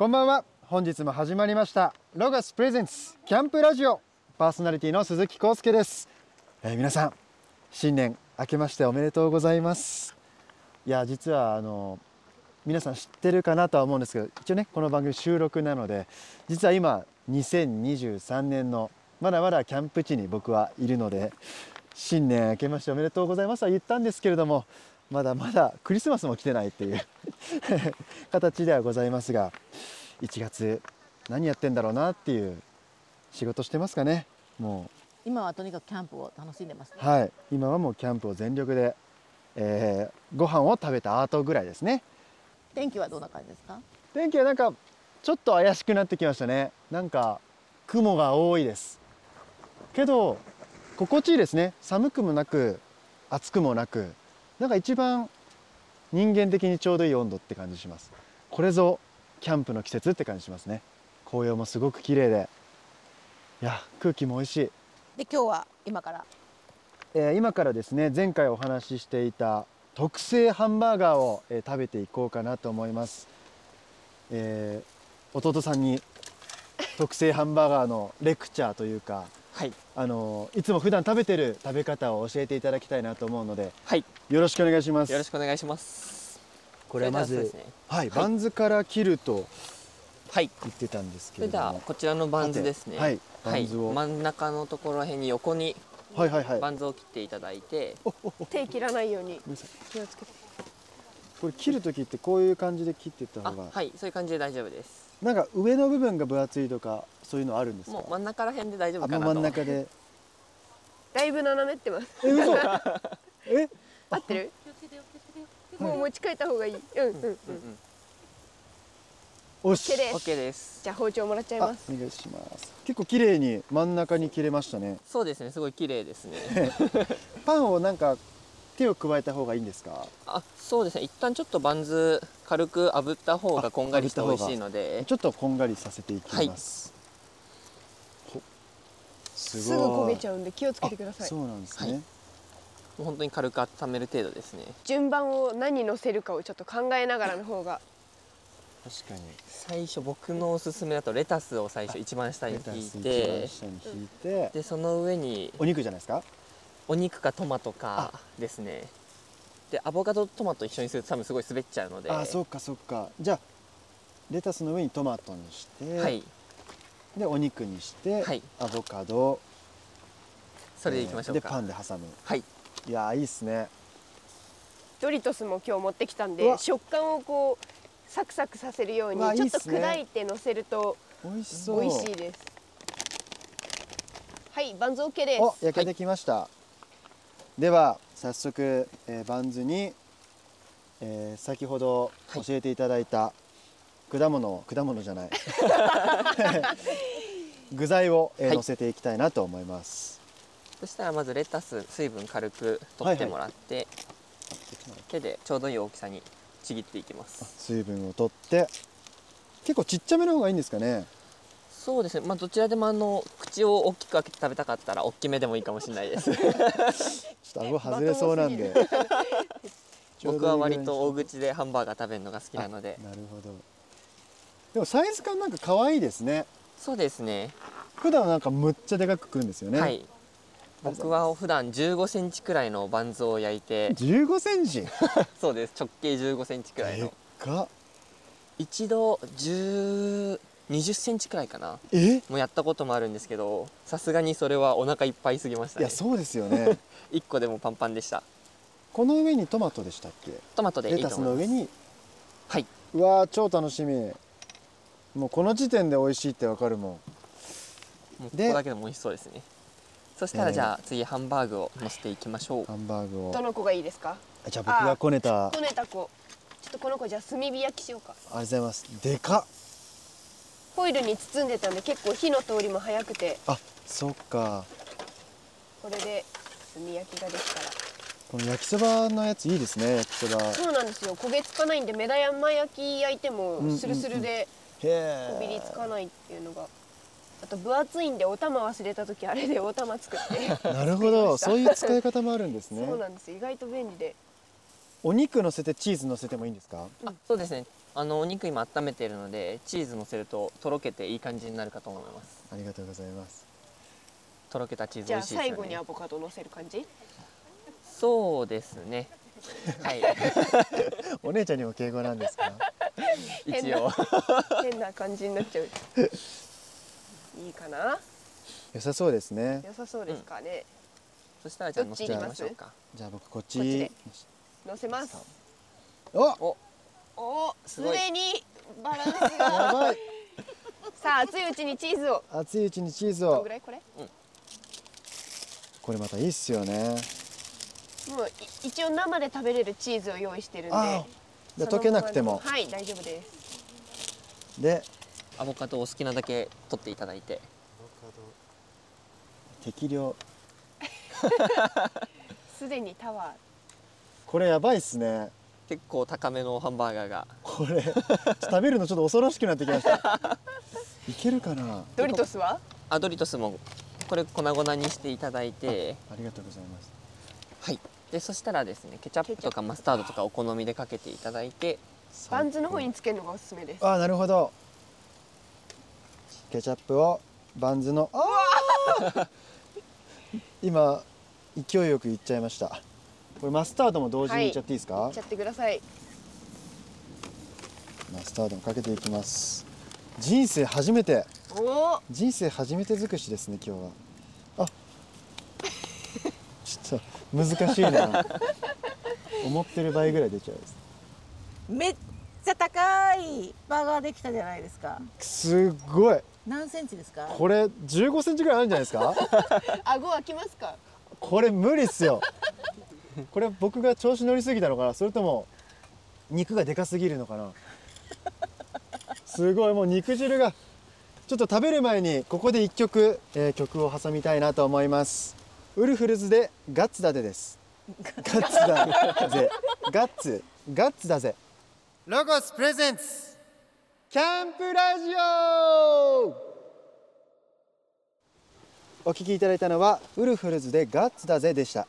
こんばんは。本日も始まりました。ロガスプレゼンツキャンプラジオ。パーソナリティの鈴木康介です、えー皆さん新年明けましておめでとうございます。いや実はあの皆さん知ってるかなとは思うんですけど一応ねこの番組収録なので実は今2023年のまだまだキャンプ地に僕はいるので新年明けましておめでとうございますは言ったんですけれどもまだまだクリスマスも来てないっていう 形ではございますが1月何やってんだろうなっていう仕事してますかね。も今はとにかくキャンプを楽しんでますね。うはい。今はもうキャンプを全力で、えーご飯を食べた後ぐらいですね。天気はどんな感じですか？天気はなんかちょっと怪しくなってきましたね。なんか雲が多いです。けど心地いいですね。寒くもなく暑くもなくなんか一番人間的にちょうどいい温度って感じします。これぞキャンプの季節って感じしますね。紅葉もすごく綺麗で。いや空気も美味しい。で今日は今から？えー今からですね前回お話ししていた特製ハンバーガーを、えー食べていこうかなと思います、えー弟さんに特製ハンバーガーのレクチャーというかはいあのいつも普段食べてる食べ方を教えていただきたいなと思うのではい。よろしくお願いします。よろしくお願いします。これはまずね。はい、はい。バンズから切るとはい言ってたんですけそれではれどもこちらのバンズですね。はいバンズを、真ん中のところら辺に横にはいはいはい。バンズを切っていただいて、手切らないようにごめんなさい。気をつけてこれ切る時ってこういう感じで切っていったあ方が、はいそういう感じで大丈夫です。なんか上の部分が分厚いとかそういうのあるんですか？もう真ん中ら辺で大丈夫かなと。真ん中で。だいぶ斜めってます。え嘘。え？合ってる？もう持ち帰った方がいい。うんうんうんうん。うんおし OK です。OK です。じゃあ包丁もらっちゃいあます。お願いします。結構綺麗に真ん中に切れましたね。そうですね。すごい綺麗ですね。パンをなんか手を加えた方がいいんですか？あそうですね。一旦ちょっとバンズ軽く炙った方がこんがりして美味しいので。ちょっとこんがりさせていきます、ほすすぐ焦げちゃうんで気をつけてください。あそうなんですね、はい。もう本当に軽く温める程度ですね。順番を何乗せるかをちょっと考えながらの方が。確かに。最初僕のおすすめだとレタスを最初一番下にレタ引いス一て番下に引いて、でその上にお肉じゃないですか？お肉かトマトかですね。でアボカドとトマト一緒にすると多分すごい滑っちゃうので。あそっかそっか。じゃあレタスの上にトマトにして、はい。でお肉にして、はい。アボカド。それでいきましょうでパかンで挟む。はい。いやーいいっすね。ドリトスも今日持ってきたんで食感をこうサクサクさせるようにちょっと砕いて乗せると美味しそう。美味しいです。はいバンズ OK です。お焼けてきました、では早速、えーバンズに、えー先ほどはい。教えていただいた果物果物じゃない。具材を、えーはい。乗せていきたいなと思います、そしたらまずレタス水分軽く取ってもらって、手でちょうどいい大きさにちぎっていきます。水分を取って。結構ちっちゃめの方がいいんですかねそうですね。まあどちらでもあの口を大きく開けて食べたかったら大きめでもいいかもしれないです。ちょっと顎外れそうなんで。僕は割と大大口でハンバーガー食べるのが好きなので。なるほど。でもサイズ感なんか可愛いですね。そうですね。普段はなんかむっちゃでかく食うんですよね、はい。僕は普段15センチくらいのバンズを焼いて。15センチ？そうです。直径15センチくらいでっのか。一度10 20センチくらいかな。え？もうやったこともあるんですけどさすがにそれはお腹いっぱいすぎましたね。いやそうですよね。1個でもパンパンでした。この上にトマトでしたっけ？トマトでいレタいと思います。スの上に？はい。うわー超楽しみ。もうこの時点で美味しいってわかるもん。もうこでこだけでも美味しそうですね。そしたえーらじゃあ次ハンバーグを乗せていきましょう。ハンバーグを。どの子がいいですか？じゃあ僕がこねた。あこねた子。ちょっとこの子じゃあ炭火焼きしようか。りがとうございます。でかっホイルに包んでたんで結構火の通りも早くて。あそっか。これで炭焼きができたら。この焼きそばのやついいですね焼きそば。へそうなんですよ。焦げつかないんで目玉焼き焼いてもスルスルでえ。こびりつかないっていうのが。あと分厚いんでお玉忘れた時あれで お玉作って。なるほど。そういう使い方もあるんですね。そうなんです意外と便利で。お肉乗せてチーズ乗せてもいいんですか？あそうですねあのお肉今温めているのでチーズ乗せるととろけていい感じになるかと思います。ありがとうございます。とろけたチーズじゃあ美味しいですよね。最後にアボカド乗せる感じ？そうですね。はい。お姉ちゃんにも敬語なんですか？一応。変な感じになっちゃう。いいかな？良さそうですね。良さそうですかね、そしたらじゃあ乗せましょうか。じゃあ僕こっち。乗せます。お！おおすでにバランス やがさあ熱いうちにチーズを。熱いうちにチーズを。どんぐらいこれ？これまたいいっすよね。もうい一応生で食べれるチーズを用意してるんで。ああじゃあその溶けなくても。はい大丈夫です。でアボカドをお好きなだけ取っていただいて。適量。すでにタワこれやばいっすね結構高めのハンバーガーが。これ食べるのちょっと恐ろしくなってきました。いけるかな？ードリトスは？アドリトスもこれ粉々にしていただいて。ありがとうございます。はい。でそしたらですねケチャップとかマスタードとかお好みでかけていただいて。バンズの方につけるのがおすすめです。あなるほど。ケチャップをバンズのあー！今勢いよくいっちゃいましたこれマスタードも同時にい。っちゃっていいですか、いっちゃってください。マスタードもかけていきます。人生初めて。人生初めて尽くしですね今日は。あ。ちょっと難しいな。思ってる倍ぐらい出ちゃうです。めっちゃ高いバーガーできたじゃないですか。すっごい。何センチですか？これ15センチぐらいあるんじゃないですか？顎開きますか？これ無理っすよこれ僕が調子乗りすぎたのかな？それとも肉がでかすぎるのかな？すごいもう肉汁がちょっと食べる前にここで一曲、えー曲を挟みたいなと思います。ウルフルズでガッツだぜです。ガッツだぜ。ガッツ。ガッツだぜ。ロゴスプレゼンツ。キャンプラジオ!お聞きいただいたのはウルフルズでガッツだぜでした。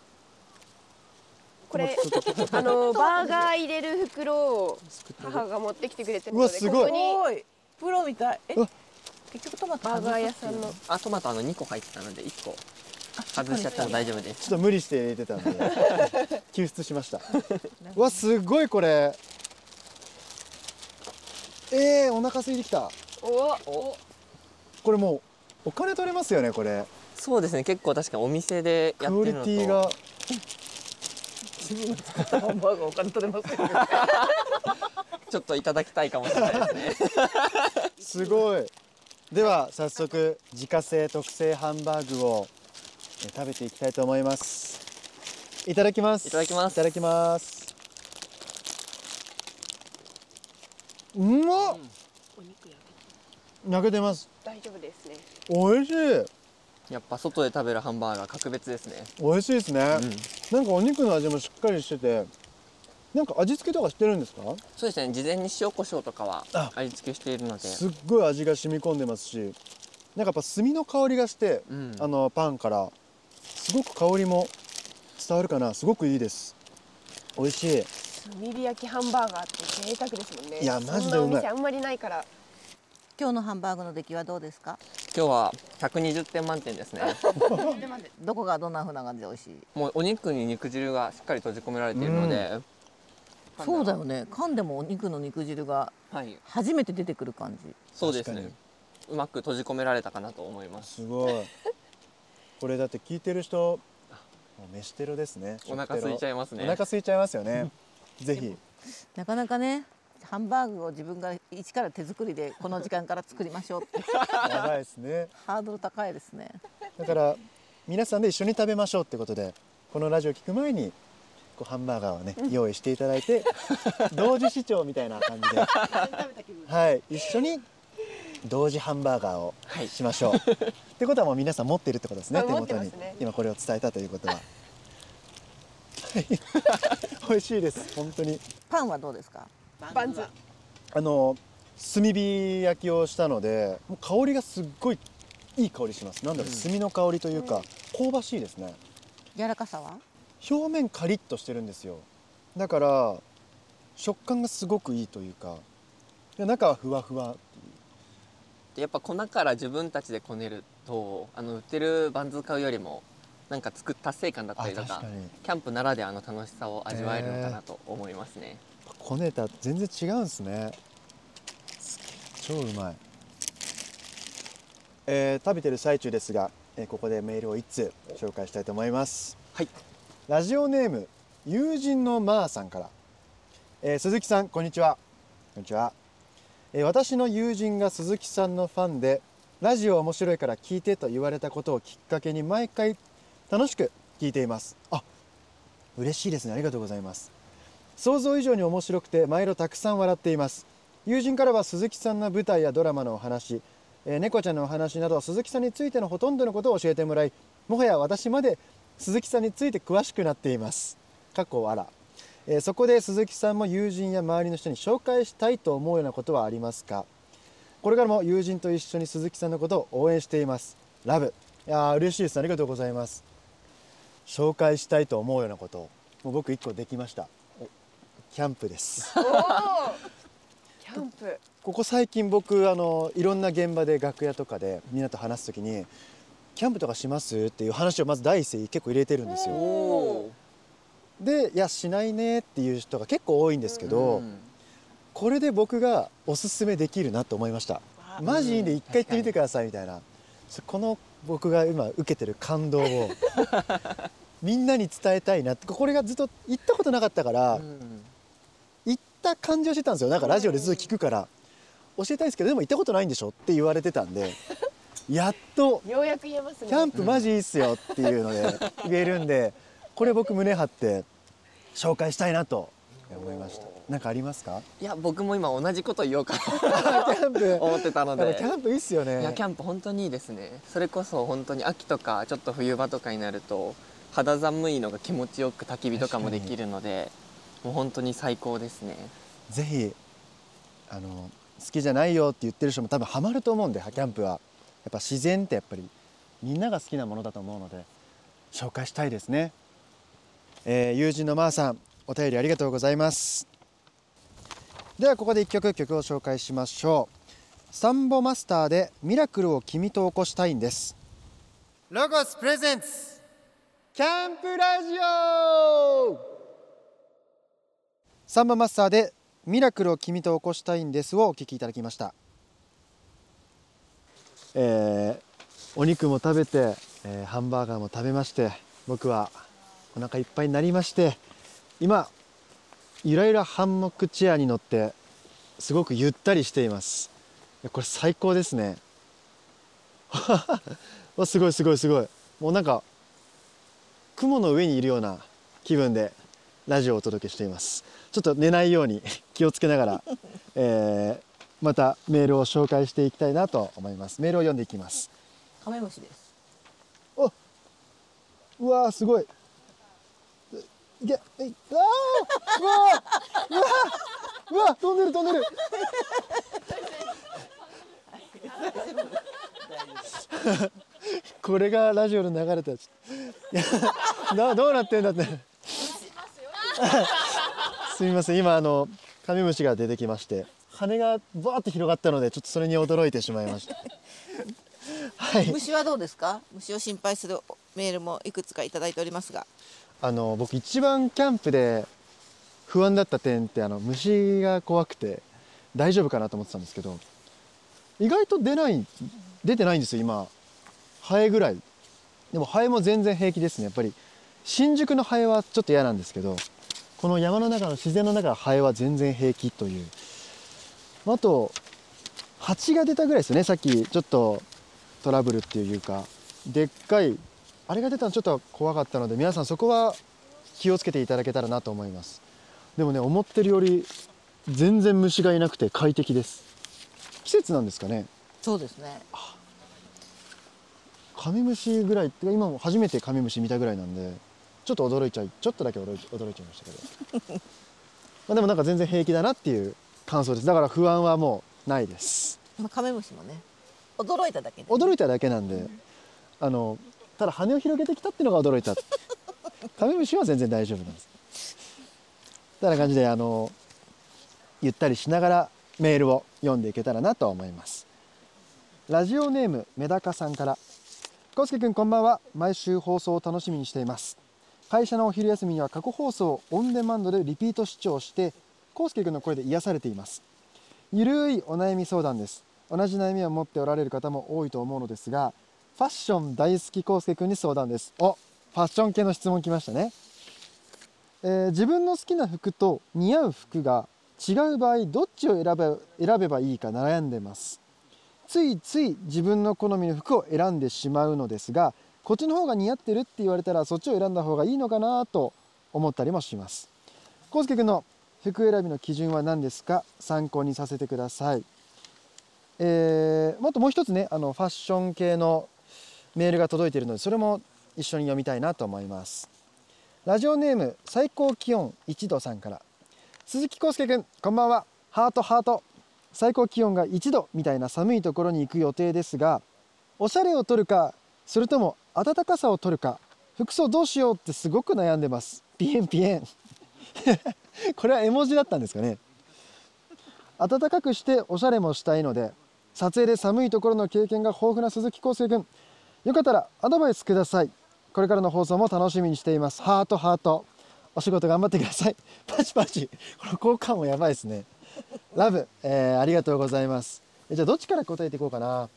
これあのバーガー入れる袋を母が持ってきてくれてるのでうわすごい。ここに。プロみたい。え結局トマトバーガー屋さんの。あトマトあの2個入ってたので1個。外しちゃっても大丈夫です。ちょっと無理して入れてたんで救出しました。うわすごいこれ。えー、お腹空いてきた。おお。これもうお金取れますよねこれ。そうですね。結構確かにお店でやクオリってるのと。ティが自分が作ったハンバーガーお金取れますよね。ちょっといただきたいかもしれないですね。すごい。では早速自家製特製ハンバーグをえー食べていきたいと思います。いただきます。いただきます。いただきます。うまっ。お肉焼焼けてます。け大丈夫ですね。美味しいやっぱ外で食べるハンバーガー格別ですね。美味しいですね、うん。なんかお肉の味もしっかりしててなんか味付けとかしてるんですか？そうですね。事前に塩コショウとかはあ。味付けしているので。すっごい味が染み込んでますしなんかやっぱ炭の香りがして、うん。あのパンからすごく香りも伝わるかな。すごくいいです。美味しい。炭火焼きハンバーガーって贅沢ですもんね。いやマジでうまい。そんなお店あんまりないから。今日のハンバーグの出来はどうですか？今日は120点満点ですね。どこがどんな風な感じで美味しい？もうお肉に肉汁がしっかり閉じ込められているので、そうだよね。噛んでもお肉の肉汁がはい。初めて出てくる感じ。そうですね。うまく閉じ込められたかなと思います。すごい。これだって聞いてる人もう飯テロですね。お腹空いちゃいますね。お腹空いちゃいますよね。ぜひ。なかなかねハンバーグを自分が一から手作りでこの時間から作りましょうって。やばいですね。ハードル高いですね。だから皆さんで一緒に食べましょうってことでこのラジオ聞く前にこうハンバーガーをね用意していただいて同時視聴みたいな感じで。はい一緒に同時ハンバーガーをはい。しましょう、ってことはもう皆さん持ってるってことですねあ手元に、ね。今これを伝えたということは。はい。美味しいです本当に。パンはどうですか？バンズあの炭火焼きをしたのでもう香りがすっごいいい香りします。なんだろう、うん。炭の香りというか香ばしいですね。柔らかさは？表面カリッとしてるんですよ。だから食感がすごくいいというかで中はふわふわでやっぱ粉から自分たちでこねるとあの売ってるバンズ買うよりもなんか作っ達成感だったりとかキャンプならではの楽しさを味わえるのかなと思いますね、こねた全然違うんですね。超うまい、えー食べてる最中ですが、えーここでメールを1通紹介したいと思います。はい。ラジオネーム友人のまーさんから、えー鈴木さんこんにちは。こんにちは、えー私の友人が鈴木さんのファンでラジオ面白いから聞いてと言われたことをきっかけに毎回楽しく聞いています。あ嬉しいですね。ありがとうございます想像以上に面白くて毎度たくさん笑っています。友人からは鈴木さんの舞台やドラマのお話、えー猫ちゃんのお話など鈴木さんについてのほとんどのことを教えてもらいもはや私まで鈴木さんについて詳しくなっています。過去あら、えーそこで鈴木さんも友人や周りの人に紹介したいと思うようなことはありますか？これからも友人と一緒に鈴木さんのことを応援しています。ラブ。いや嬉しいです。ありがとうございます。紹介したいと思うようなこと。もう僕一個できました。キャンプです。キャンプ。ここ最近僕あのいろんな現場で楽屋とかでみんなと話す時にキャンプとかしますっていう話をまず第一声結構入れてるんですよ。おでいやしないねっていう人が結構多いんですけど、うん。これで僕がおすすめできるなと思いました。マジいいんで一回行ってみてくださいみたいな。そこの僕が今受けてる感動を みんなに伝えたいなってこれがずっと行ったことなかったから、うん。行った感じをしてたんですよ。なんかラジオでずっと聞くから教えたいですけどでも行ったことないんでしょって言われてたんでやっとようやく言えますね。キャンプマジいいっすよっていうので 言えるんでこれ僕胸張って紹介したいなと思いました。なんかありますか？いや僕も今同じこと言おうかキャンプ。な 思ってたので。キャンプいいっすよね。いやキャンプ本当にいいですね。それこそ本当に秋とかちょっと冬場とかになると肌寒いのが気持ちよく焚き火とかもできるのでもう本当に最高ですね。ぜひあの好きじゃないよって言ってる人も多分ハマると思うんでキャンプは。やっぱ自然ってやっぱりみんなが好きなものだと思うので紹介したいですね、えー友人のまーさんお便りありがとうございます。ではここで一曲曲を紹介しましょう。サンボマスターでミラクルを君と起こしたいんです。ロゴスプレゼンツキャンプラジオサンボマスターでミラクルを君と起こしたいんですをお聞きいただきました、えーお肉も食べて、えーハンバーガーも食べまして僕はお腹いっぱいになりまして今ゆらゆらハンモックチェアに乗ってすごくゆったりしています。これ最高ですね。わすごいすごいすごい。もうなんか雲の上にいるような気分で。ラジオをお届けしています。ちょっと寝ないように 気をつけながら、えーまたメールを紹介していきたいなと思います。メールを読んでいきます。カメムシです。うわーすごい。いけえいうわーうわーうわーうわー飛んでる飛んでる。これがラジオで流れたなどうなってんだって すみません。今あのカメムシが出てきまして羽がバーって広がったのでちょっとそれに驚いてしまいました。はい。虫はどうですか？虫を心配するメールもいくつかいただいておりますが。あの僕一番キャンプで不安だった点ってあの虫が怖くて大丈夫かなと思ってたんですけど意外と出ない出てないんですよ今。ハエぐらい。でもハエも全然平気ですね。やっぱり新宿のハエはちょっと嫌なんですけどこの山の中の自然の中のハエは全然平気という。あと蜂が出たぐらいですよね。さっきちょっとトラブルっていうか。でっかいあれが出たのちょっと怖かったので皆さんそこは気をつけていただけたらなと思います。でもね思ってるより全然虫がいなくて快適です。季節なんですかね。そうですね。カメムシぐらいってか今も初めてカメムシ見たぐらいなんでちょっと驚いちゃいちょっとだけ驚い驚いちゃいましたけど。まあでもなんか全然平気だなっていう感想です。だから不安はもうないです。まあカメムシもね驚いただけで。驚いただけなんであのただ羽を広げてきたっていうのが驚いた。カメムシは全然大丈夫なんです。てな感じであのゆったりしながらメールを読んでいけたらなと思います。ラジオネームメダカさんから。コウスケくんこんばんは。毎週放送を楽しみにしています会社のお昼休みには過去放送をオンデマンドでリピート視聴してコウスケくんの声で癒されています。ゆるいお悩み相談です。同じ悩みを持っておられる方も多いと思うのですがファッション大好きコウスケくんに相談です。おファッション系の質問来ましたね、えー自分の好きな服と似合う服が違う場合どっちを選べ選べばいいか悩んでます。ついつい自分の好みの服を選んでしまうのですがこっちの方が似合ってるって言われたらそっちを選んだ方がいいのかなと思ったりもします。コウスケくんの服選びの基準は何ですか？参考にさせてください。えーもっともう一つねあのファッション系のメールが届いているのでそれも一緒に読みたいなと思います。ラジオネーム最高気温1度さんから。鈴木康介くんこんばんは。ハートハート。最高気温が1度みたいな寒いところに行く予定ですがおしゃれを取るかそれとも暖かさを取るか服装どうしようってすごく悩んでます。ピエンピエン。これは絵文字だったんですかね。暖かくしておしゃれもしたいので撮影で寒いところの経験が豊富な鈴木康介くんよかったらアドバイスください。これからの放送も楽しみにしています。ハートハート。お仕事頑張ってください。パチパチ。この交換もやばいですね。ラブ、えーありがとうございます。えじゃあどっちから答えていこうかな。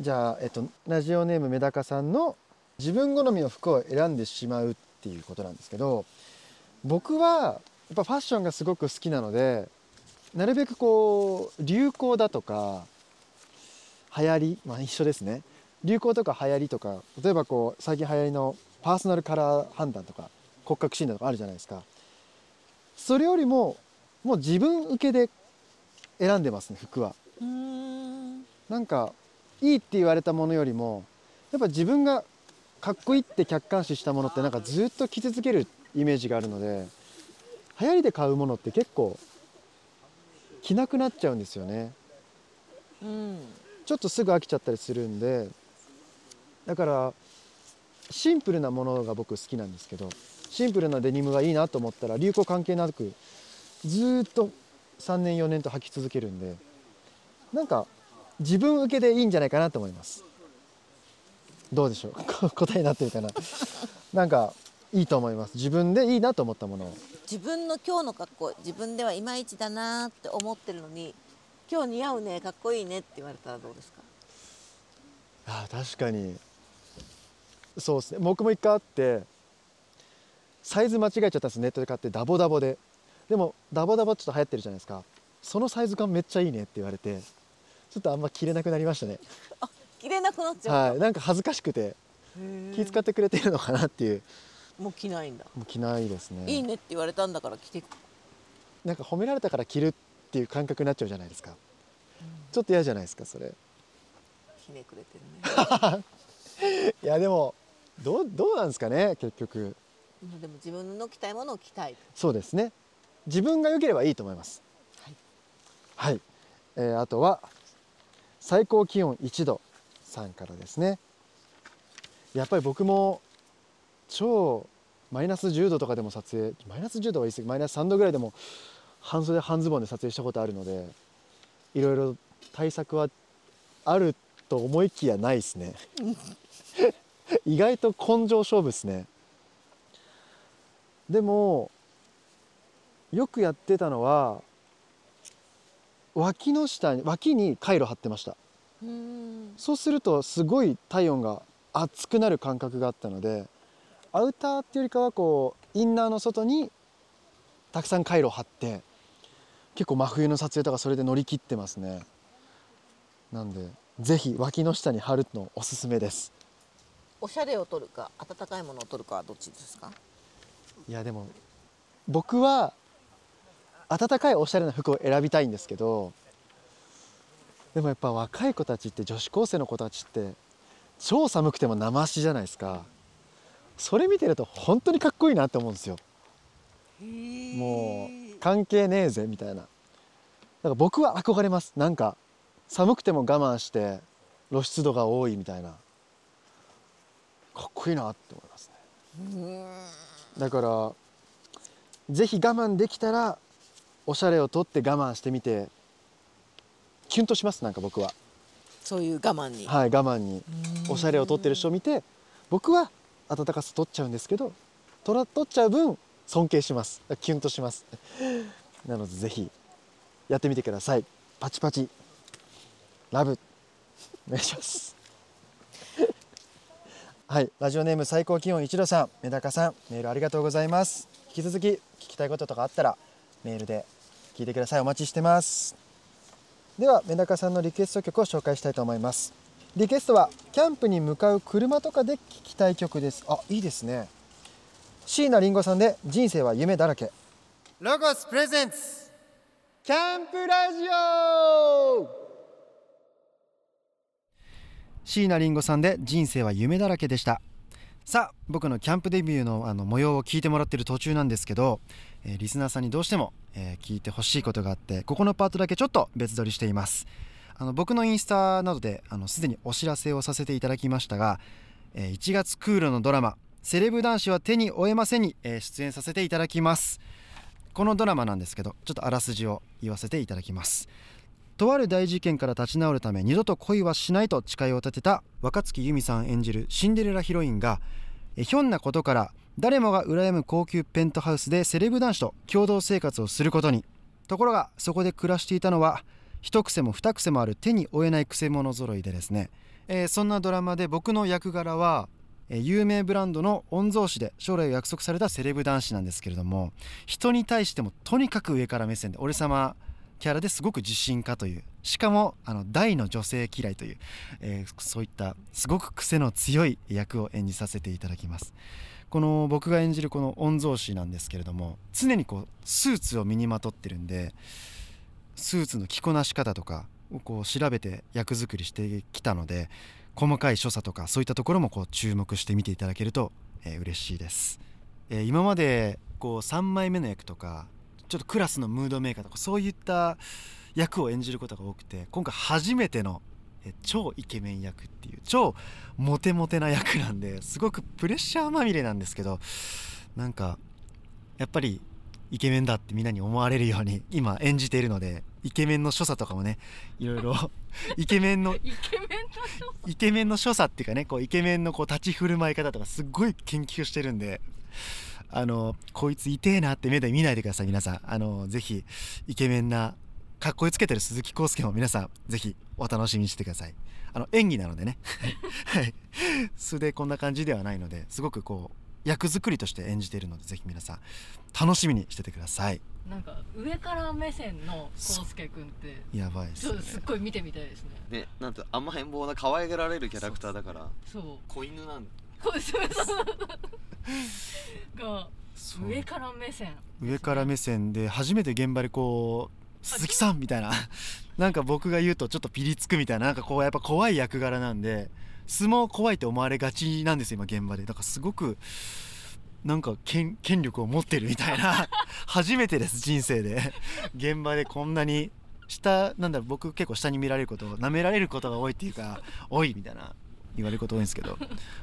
じゃあえっとラジオネームメダカさんの自分好みの服を選んでしまうっていうことなんですけど僕はやっぱファッションがすごく好きなのでなるべくこう流行だとか流行りまあ一緒ですね。流行とか流行りとか例えばこう最近流行りのパーソナルカラー判断とか骨格診断とかあるじゃないですか。それよりももう自分受けで選んでますね服は。なんかいいって言われたものよりもやっぱ自分がかっこいいって客観視したものってなんかずっと着続けるイメージがあるので流行りで買うものって結構着なくなっちゃうんですよね。うん。ちょっとすぐ飽きちゃったりするんでだからシンプルなものが僕好きなんですけどシンプルなデニムがいいなと思ったら流行関係なくずーっと3年4年と履き続けるんでなんか自分受けでいいんじゃないかなと思います。どうでしょう？こ 答えになってるかな。なんかいいと思います。自分でいいなと思ったものを。自分の今日の格好自分ではいまいちだなって思ってるのに今日似合うねかっこいいねって言われたらどうですか？あー確かに。そうですね。僕も一回あってサイズ間違えちゃったんですネットで買ってダボダボで。でもダボダボちょっと流行ってるじゃないですか。そのサイズ感めっちゃいいねって言われてちょっとあんま着れなくなりましたね。着れなくなっちゃう。はい。なんか恥ずかしくて気遣ってくれてるのかなっていう。もう着ないんだ、もう着ないですね。いいねって言われたんだから着てなんか褒められたから着るっていう感覚になっちゃうじゃないですか、ちょっと嫌じゃないですかそれ。ひねくれてるね いやでもどうどうなんですかね結局。まあでも自分の着たいものを着たい。そうですね。自分が良ければいいと思います。はい、はい。えーあとは最高気温1度。さんからですね。やっぱり僕も超マイナス10度とかでも撮影マイナス10度は言い過ぎマイナス3度ぐらいでも半袖半ズボンで撮影したことあるのでいろいろ対策はあると思いきやないですね。意外と根性勝負ですね。でもよくやってたのは脇の下に脇にカイロ貼ってました。そうするとすごい体温が熱くなる感覚があったのでアウターっていうよりかはこうインナーの外にたくさんカイロ貼って結構真冬の撮影とかそれで乗り切ってますね。なんでぜひ脇の下に貼るのおすすめです。おしゃれを取るか温かいものを取るかはどっちですか？いやでも僕は暖かいおしゃれな服を選びたいんですけどでもやっぱ若い子たちって女子高生の子たちって超寒くても生足じゃないですか。それ見てると本当にかっこいいなって思うんですよ。もう関係ねえぜみたいな。だから僕は憧れます。なんか寒くても我慢して露出度が多いみたいな。かっこいいなって思いますね。だからぜひ我慢できたらおしゃれをとって我慢してみてキュンとしますなんか僕は。そういう我慢に、はい我慢に。おしゃれを取ってる人を見て僕は温かさ取っちゃうんですけど取ら取っちゃう分尊敬します。キュンとします。なのでぜひやってみてください。パチパチ。ラブ。お願いします。はい。ラジオネーム最高気温一度さん。メダカさん。メールありがとうございます。引き続き聞きたいこととかあったらメールで聞いてください。お待ちしてます。ではメダカさんのリクエスト曲を紹介したいと思います。リクエストはキャンプに向かう車とかで聴きたい曲です。あいいですね。椎名林檎さんで人生は夢だらけ。ロゴスプレゼンツキャンプラジオ椎名林檎さんで人生は夢だらけでした。さあ僕のキャンプデビューのあの模様を聞いてもらってる途中なんですけど、えーリスナーさんにどうしても、えー聞いてほしいことがあってここのパートだけちょっと別撮りしています。あの僕のインスタなどですでにお知らせをさせていただきましたが、えー1月クールのドラマ「セレブ男子は手に負えませんに」えー出演させていただきます。このドラマなんですけどちょっとあらすじを言わせていただきます。とある大事件から立ち直るため二度と恋はしないと誓いを立てた若月由美さん演じるシンデレラヒロインがひょんなことから誰もが羨む高級ペントハウスでセレブ男子と共同生活をすることに。ところがそこで暮らしていたのは一癖も二癖もある手に負えない癖者揃いでですね、えーそんなドラマで僕の役柄はえー有名ブランドの御曹司で将来を約束されたセレブ男子なんですけれども人に対してもとにかく上から目線で俺様キャラですごく自信家というしかもあの大の女性嫌いという、えーそういったすごく癖の強い役を演じさせていただきます。この僕が演じるこの御曹司なんですけれども常にこうスーツを身にまとってるんでスーツの着こなし方とかをこう調べて役作りしてきたので細かい所作とかそういったところもこう注目して見ていただけると、えー嬉しいです、えー今までこう3枚目の役とかちょっとクラスのムードメーカーとかそういった役を演じることが多くて今回初めての超イケメン役っていう超モテモテな役なんですごくプレッシャーまみれなんですけどなんかやっぱりイケメンだってみんなに思われるように今演じているのでイケメンの所作とかもねいろいろ イケメンのイケメンの所作。っていうかねこうイケメンのこう立ち振る舞い方とかすっごい研究してるんであのこいつ痛えなって目で見ないでください皆さん。あのぜひイケメンなかっこいいつけてる鈴木康介も皆さんぜひお楽しみにしてください。あの演技なのでね。はい。素でこんな感じではないのですごくこう役作りとして演じているのでぜひ皆さん楽しみにしててください。なんか上から目線の康介くんってやばいですね。すっごい見てみたいですね。ねなんて甘えん坊な可愛がられるキャラクターだからそう子犬なんこうそう。がそう。上から目線。上から目線で初めて現場でこう鈴木さんみたいな。なんか僕が言うとちょっとピリつくみたいな。なんかこうやっぱ怖い役柄なんで相撲怖いって思われがちなんですよ今現場で。だからすごくなんか権力を持ってるみたいな。初めてです人生で。現場でこんなに下なんだろう僕結構下に見られること舐められることが多いっていうか多いみたいな。言われること多いんですけど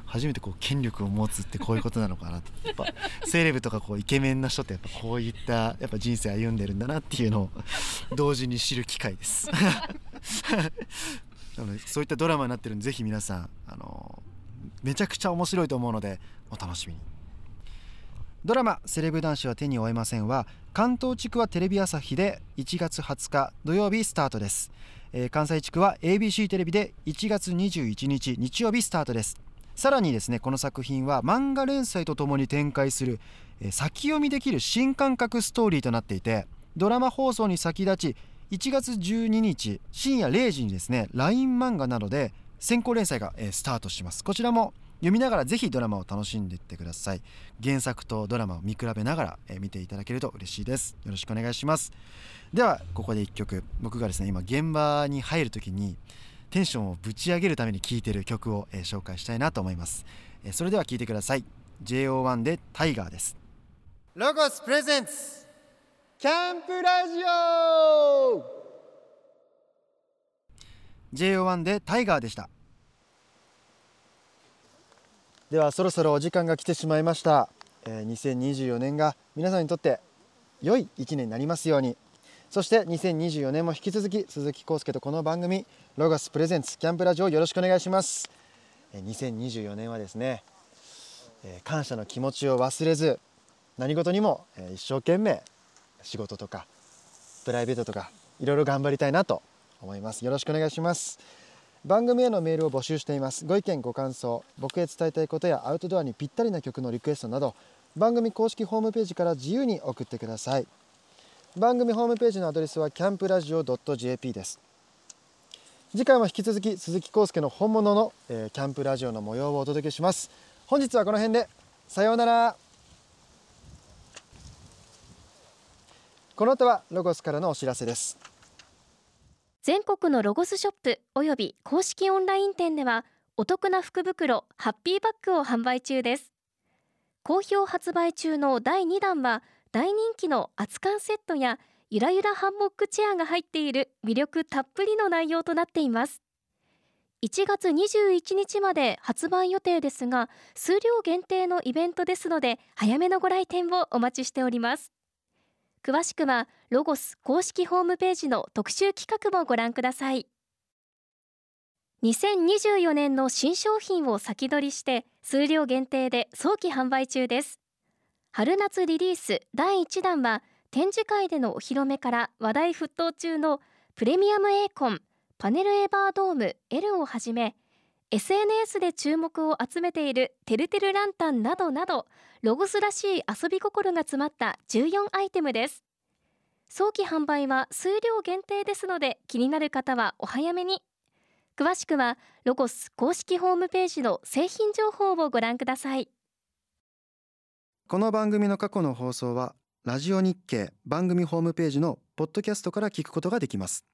初めてこう権力を持つってこういうことなのかなって。やっぱセレブとかこうイケメンな人ってやっぱこういったやっぱ人生歩んでるんだなっていうのを同時に知る機会です。なのでそういったドラマになってるんでぜひ皆さんあのめちゃくちゃ面白いと思うのでお楽しみに。ドラマ「セレブ男子は手に負えません」は関東地区はテレビ朝日で1月20日土曜日スタートです、えー関西地区は ABC テレビで1月21日日曜日スタートです。さらにですねこの作品は漫画連載とともに展開する、えー先読みできる新感覚ストーリーとなっていてドラマ放送に先立ち1月12日深夜0時にですね LINE 漫画などで先行連載が、えースタートします。こちらも読みながらぜひドラマを楽しんでいってください。原作とドラマを見比べながら、えー見ていただけると嬉しいです。よろしくお願いします。ではここで1曲。僕がですね今現場に入る時にテンションをぶち上げるために聴いてる曲を、えー紹介したいなと思います、えーそれでは聴いてください。JO1 でタイガーですロゴスプレゼンツキャンプラジオ JO1 でタイガーでしたではそろそろお時間が来てしまいました、えー2024年が皆さんにとって良い一年になりますように。そして2024年も引き続き鈴木康介とこの番組ロガスプレゼンツキャンプラジオよろしくお願いします。えー2024年はですね、えー感謝の気持ちを忘れず何事にも、えー一生懸命仕事とかプライベートとかいろいろ頑張りたいなと思います。よろしくお願いします。番組へのメールを募集しています。ご意見ご感想僕へ伝えたいことやアウトドアにぴったりな曲のリクエストなど番組公式ホームページから自由に送ってください。番組ホームページのアドレスはキャンプラジオ .jp です。次回も引き続き鈴木康介の本物の、えーキャンプラジオの模様をお届けします。本日はこの辺でさようなら。この後はロゴスからのお知らせです。全国のロゴスショップおよび公式オンライン店ではお得な福袋ハッピーバッグを販売中です。好評発売中の第2弾は大人気の熱燗セットやゆらゆらハンモックチェアが入っている魅力たっぷりの内容となっています。1月21日まで発売予定ですが数量限定のイベントですので早めのご来店をお待ちしております。詳しくはロゴス公式ホームページの特集企画もご覧ください。2024年の新商品を先取りして数量限定で早期販売中です。春夏リリース第1弾は展示会でのお披露目から話題沸騰中のプレミアムエーコンパネルエバードーム L をはじめ SNS で注目を集めているてるてるランタンなどなどロゴスらしい遊び心が詰まった14アイテムです。早期販売は数量限定ですので気になる方はお早めに。詳しくはロゴス公式ホームページの製品情報をご覧ください。この番組の過去の放送はラジオ日経番組ホームページのポッドキャストから聞くことができます。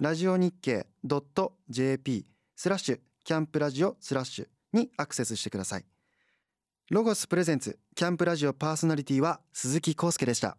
ラジオ日経 .jp スラッシュキャンプラジオスラッシュにアクセスしてください。ロゴスプレゼンツキャンプラジオパーソナリティは鈴木康介でした。